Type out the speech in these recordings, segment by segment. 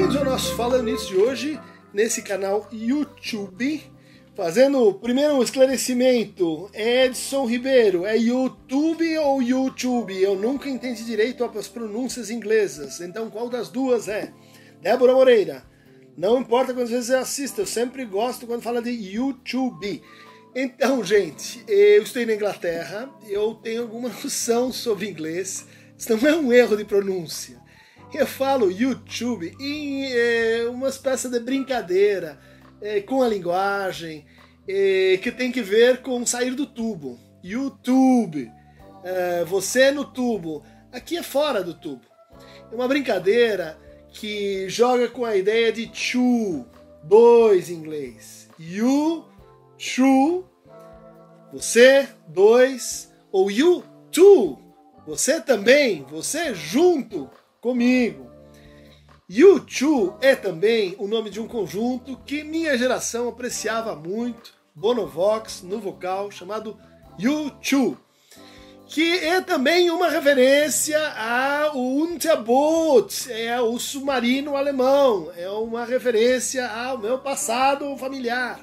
bem-vindos ao nosso Falando Nisso de hoje, nesse canal YouTube. Fazendo primeiro um esclarecimento, Edson Ribeiro, é YouTube ou YouTube? Eu nunca entendi direito as pronúncias inglesas, então qual das duas é? Débora Moreira, não importa quantas vezes eu assisto, eu sempre gosto quando fala de YouTube. Então, gente, eu estou na Inglaterra, eu tenho alguma noção sobre inglês, isso não é um erro de pronúncia. Eu falo YouTube em é, uma espécie de brincadeira é, com a linguagem é, que tem que ver com sair do tubo. YouTube, é, você no tubo. Aqui é fora do tubo. É uma brincadeira que joga com a ideia de two, dois em inglês. You, two, você, dois, ou you, two, você também, você junto comigo. U2 é também o nome de um conjunto que minha geração apreciava muito, Bonovox, no vocal, chamado U2, que é também uma referência ao Unterboot, é o submarino alemão, é uma referência ao meu passado familiar.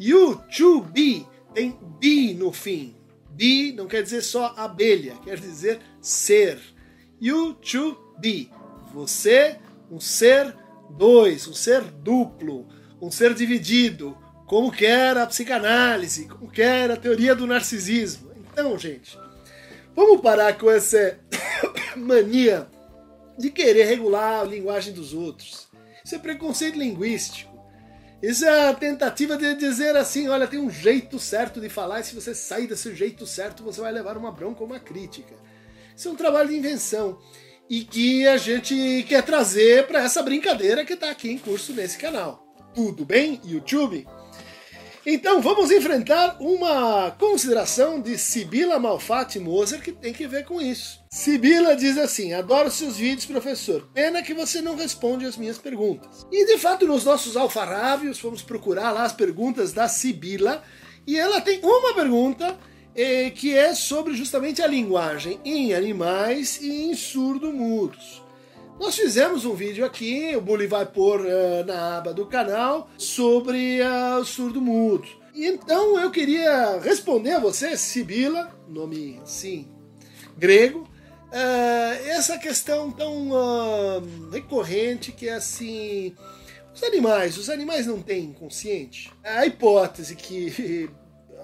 U2B tem B no fim. B não quer dizer só abelha, quer dizer ser. U2B, você um ser dois, um ser duplo, um ser dividido, como quer a psicanálise, como quer a teoria do narcisismo. Então, gente, vamos parar com essa mania de querer regular a linguagem dos outros. Isso é preconceito linguístico. Isso é a tentativa de dizer assim: olha, tem um jeito certo de falar, e se você sair desse jeito certo, você vai levar uma bronca ou uma crítica. Isso é um trabalho de invenção e que a gente quer trazer para essa brincadeira que está aqui em curso nesse canal. Tudo bem, YouTube? Então vamos enfrentar uma consideração de Sibila Malfatti Moser que tem que ver com isso. Sibila diz assim: Adoro seus vídeos, professor. Pena que você não responde as minhas perguntas. E de fato, nos nossos alfarrábios, fomos procurar lá as perguntas da Sibila e ela tem uma pergunta que é sobre justamente a linguagem em animais e em surdo-mudos. Nós fizemos um vídeo aqui, o Bully vai pôr uh, na aba do canal, sobre uh, surdo-mudo. E então eu queria responder a você, Sibila, nome sim grego, uh, essa questão tão uh, recorrente que é assim. Os animais, os animais não têm consciente? A hipótese que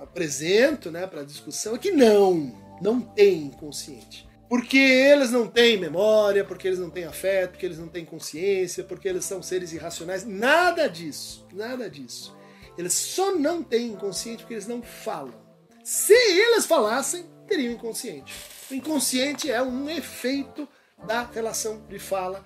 apresento né, para discussão é que não, não tem inconsciente. Porque eles não têm memória, porque eles não têm afeto, porque eles não têm consciência, porque eles são seres irracionais. Nada disso, nada disso. Eles só não têm inconsciente porque eles não falam. Se eles falassem, teriam inconsciente. O inconsciente é um efeito da relação de fala.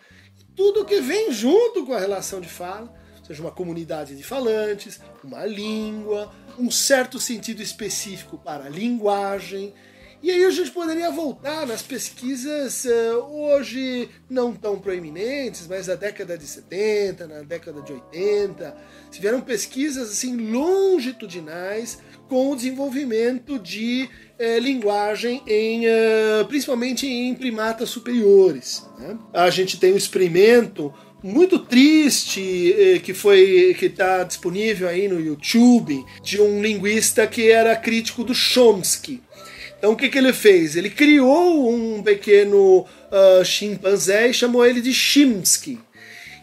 Tudo que vem junto com a relação de fala seja uma comunidade de falantes, uma língua, um certo sentido específico para a linguagem. E aí a gente poderia voltar nas pesquisas uh, hoje não tão proeminentes, mas na década de 70, na década de 80, tiveram pesquisas assim longitudinais com o desenvolvimento de uh, linguagem em uh, principalmente em primatas superiores. Né? A gente tem o experimento muito triste eh, que foi que está disponível aí no YouTube de um linguista que era crítico do Chomsky. Então o que, que ele fez? Ele criou um pequeno uh, chimpanzé e chamou ele de Chimsky.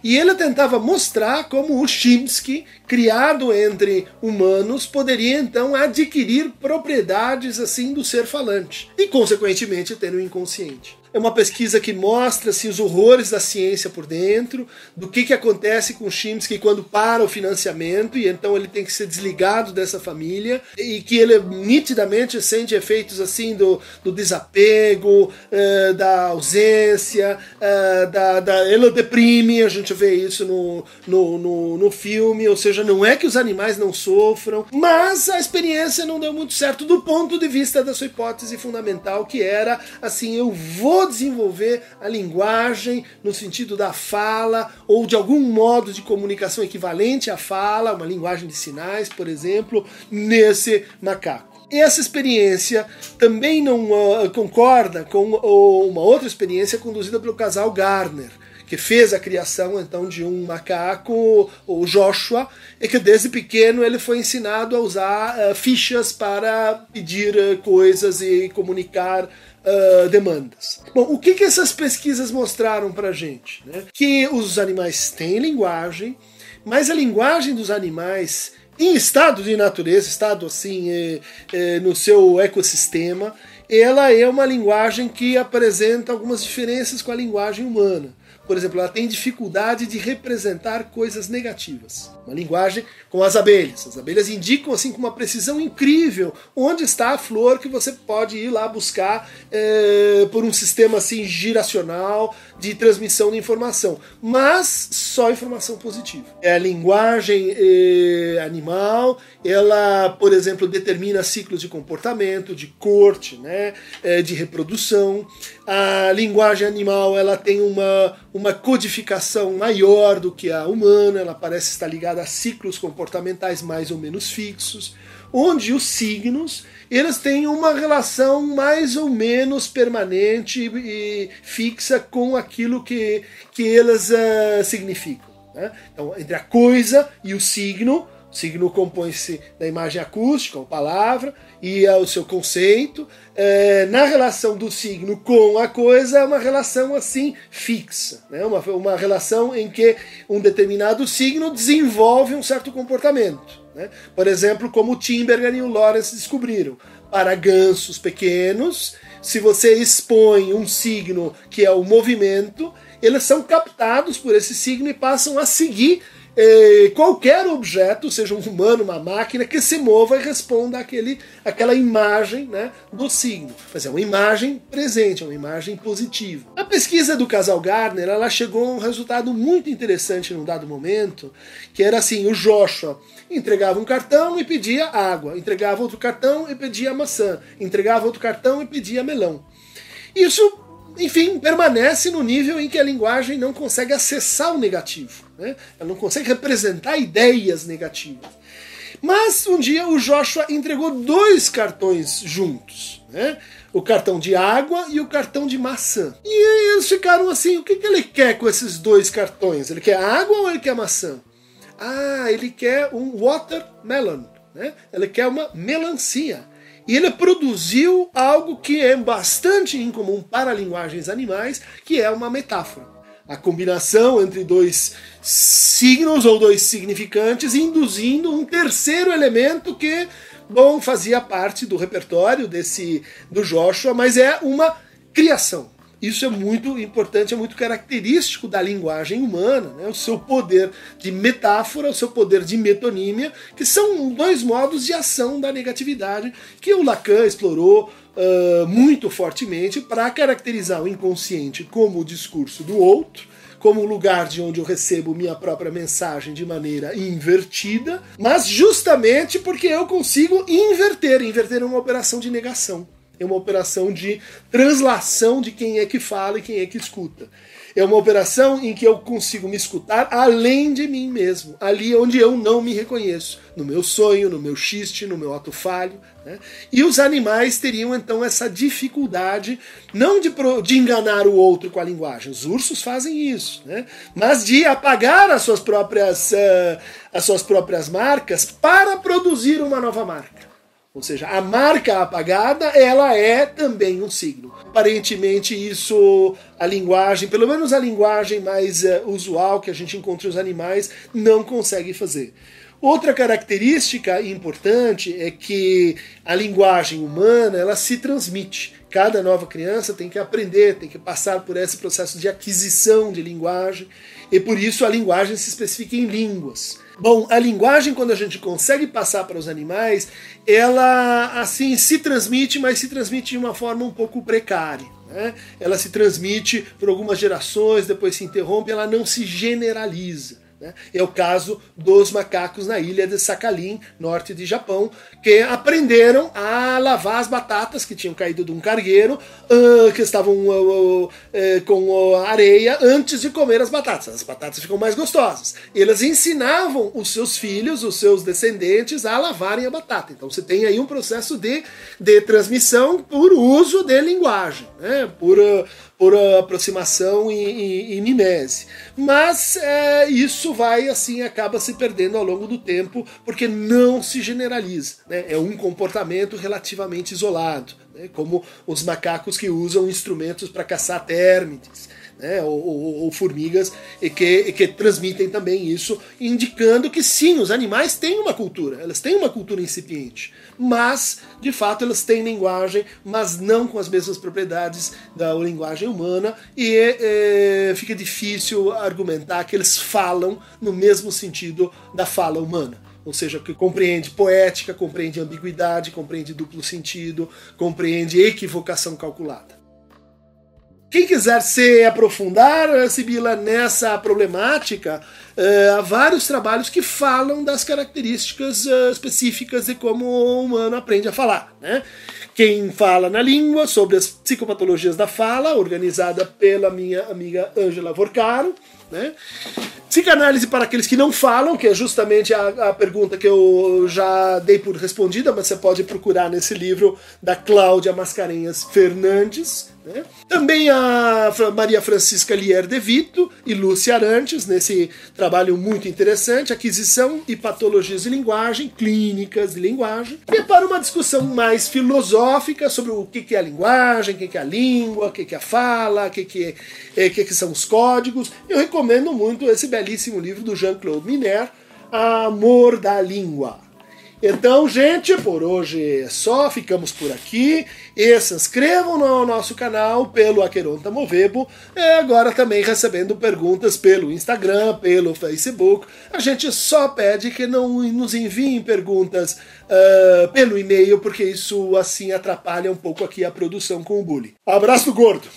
E ele tentava mostrar como o Chimsky, criado entre humanos, poderia então adquirir propriedades assim do ser falante e, consequentemente, ter um inconsciente. É uma pesquisa que mostra assim, os horrores da ciência por dentro, do que, que acontece com o Chimsky quando para o financiamento e então ele tem que ser desligado dessa família e que ele nitidamente sente efeitos assim do, do desapego, uh, da ausência, uh, da, da, ele deprime, a gente vê isso no, no, no, no filme, ou seja, não é que os animais não sofram, mas a experiência não deu muito certo do ponto de vista da sua hipótese fundamental, que era assim, eu vou desenvolver a linguagem no sentido da fala ou de algum modo de comunicação equivalente à fala, uma linguagem de sinais, por exemplo, nesse macaco. Essa experiência também não uh, concorda com uh, uma outra experiência conduzida pelo casal Garner, que fez a criação então de um macaco, o Joshua, e que desde pequeno ele foi ensinado a usar uh, fichas para pedir uh, coisas e comunicar uh, demandas. Bom, o que, que essas pesquisas mostraram para gente? Né? Que os animais têm linguagem, mas a linguagem dos animais em estado de natureza, estado assim, é, é, no seu ecossistema, ela é uma linguagem que apresenta algumas diferenças com a linguagem humana. Por exemplo, ela tem dificuldade de representar coisas negativas. Uma linguagem com as abelhas. As abelhas indicam assim com uma precisão incrível onde está a flor que você pode ir lá buscar é, por um sistema assim giracional de transmissão de informação, mas só informação positiva. É a linguagem é, animal, ela, por exemplo, determina ciclos de comportamento, de corte, né, é, de reprodução. A linguagem animal ela tem uma, uma codificação maior do que a humana, ela parece estar ligada a ciclos comportamentais mais ou menos fixos, onde os signos eles têm uma relação mais ou menos permanente e fixa com aquilo que, que eles uh, significam. Né? Então, entre a coisa e o signo, signo compõe-se da imagem acústica, ou palavra, e é o seu conceito. É, na relação do signo com a coisa, é uma relação assim fixa. Né? Uma, uma relação em que um determinado signo desenvolve um certo comportamento. Né? Por exemplo, como o Timbergen e o Lawrence descobriram. Para gansos pequenos, se você expõe um signo que é o movimento, eles são captados por esse signo e passam a seguir eh, qualquer objeto, seja um humano, uma máquina, que se mova e responda àquele, àquela imagem né, do signo. Mas é uma imagem presente, é uma imagem positiva. A pesquisa do casal Gardner ela chegou a um resultado muito interessante num dado momento, que era assim, o Joshua entregava um cartão e pedia água, entregava outro cartão e pedia maçã, entregava outro cartão e pedia melão. Isso enfim, permanece no nível em que a linguagem não consegue acessar o negativo, né? ela não consegue representar ideias negativas. Mas um dia o Joshua entregou dois cartões juntos, né? o cartão de água e o cartão de maçã. E eles ficaram assim: o que, que ele quer com esses dois cartões? Ele quer água ou ele quer maçã? Ah, ele quer um watermelon, né? ele quer uma melancia. E ele produziu algo que é bastante incomum para linguagens animais, que é uma metáfora. A combinação entre dois signos ou dois significantes, induzindo um terceiro elemento que, bom, fazia parte do repertório desse do Joshua, mas é uma criação. Isso é muito importante, é muito característico da linguagem humana, né? o seu poder de metáfora, o seu poder de metonímia, que são dois modos de ação da negatividade que o Lacan explorou uh, muito fortemente para caracterizar o inconsciente como o discurso do outro, como o lugar de onde eu recebo minha própria mensagem de maneira invertida, mas justamente porque eu consigo inverter, inverter é uma operação de negação. É uma operação de translação de quem é que fala e quem é que escuta. É uma operação em que eu consigo me escutar além de mim mesmo, ali onde eu não me reconheço, no meu sonho, no meu xiste, no meu ato falho. Né? E os animais teriam então essa dificuldade, não de, de enganar o outro com a linguagem, os ursos fazem isso, né? mas de apagar as suas próprias, uh, as suas próprias marcas para produzir uma nova marca. Ou seja, a marca apagada, ela é também um signo. Aparentemente, isso, a linguagem, pelo menos a linguagem mais uh, usual que a gente encontra os animais, não consegue fazer. Outra característica importante é que a linguagem humana ela se transmite. Cada nova criança tem que aprender, tem que passar por esse processo de aquisição de linguagem, e por isso a linguagem se especifica em línguas. Bom, a linguagem, quando a gente consegue passar para os animais, ela assim se transmite, mas se transmite de uma forma um pouco precária. Né? Ela se transmite por algumas gerações, depois se interrompe, ela não se generaliza. Né? É o caso dos macacos na ilha de Sakhalin, norte de Japão, que aprenderam a lavar as batatas que tinham caído de um cargueiro, uh, que estavam uh, uh, com areia, antes de comer as batatas. As batatas ficam mais gostosas. Eles ensinavam os seus filhos, os seus descendentes, a lavarem a batata. Então você tem aí um processo de, de transmissão por uso de linguagem, né? por por aproximação e, e, e mimese. Mas é, isso vai assim acaba se perdendo ao longo do tempo porque não se generaliza. Né? É um comportamento relativamente isolado, né? como os macacos que usam instrumentos para caçar térmites né, ou, ou, ou, formigas, e que, que transmitem também isso, indicando que sim, os animais têm uma cultura, elas têm uma cultura incipiente, mas de fato elas têm linguagem, mas não com as mesmas propriedades da linguagem humana, e é, fica difícil argumentar que eles falam no mesmo sentido da fala humana ou seja, que compreende poética, compreende ambiguidade, compreende duplo sentido, compreende equivocação calculada. Quem quiser se aprofundar, Sibila, nessa problemática, uh, há vários trabalhos que falam das características uh, específicas de como o humano aprende a falar. Né? Quem fala na língua, sobre as psicopatologias da fala, organizada pela minha amiga Angela Vorcaro. Né? Psicanálise para aqueles que não falam, que é justamente a, a, pergunta que eu já dei por respondida, mas você pode procurar nesse livro da Cláudia Mascarenhas Fernandes. Né? Também a Maria Francisca Lier de Vito e Lúcia Arantes, nesse trabalho muito interessante, Aquisição e Patologias de Linguagem, Clínicas de Linguagem, e para uma discussão mais filosófica sobre o que é a linguagem, o que é a língua, o que é a fala, o que, é, que, que são os códigos, eu recomendo muito esse belíssimo livro do Jean-Claude Miner, Amor da Língua. Então, gente, por hoje é só, ficamos por aqui. E se inscrevam no nosso canal pelo Aqueronta Movebo. E agora também recebendo perguntas pelo Instagram, pelo Facebook. A gente só pede que não nos enviem perguntas uh, pelo e-mail, porque isso assim atrapalha um pouco aqui a produção com o Bully. Abraço do gordo!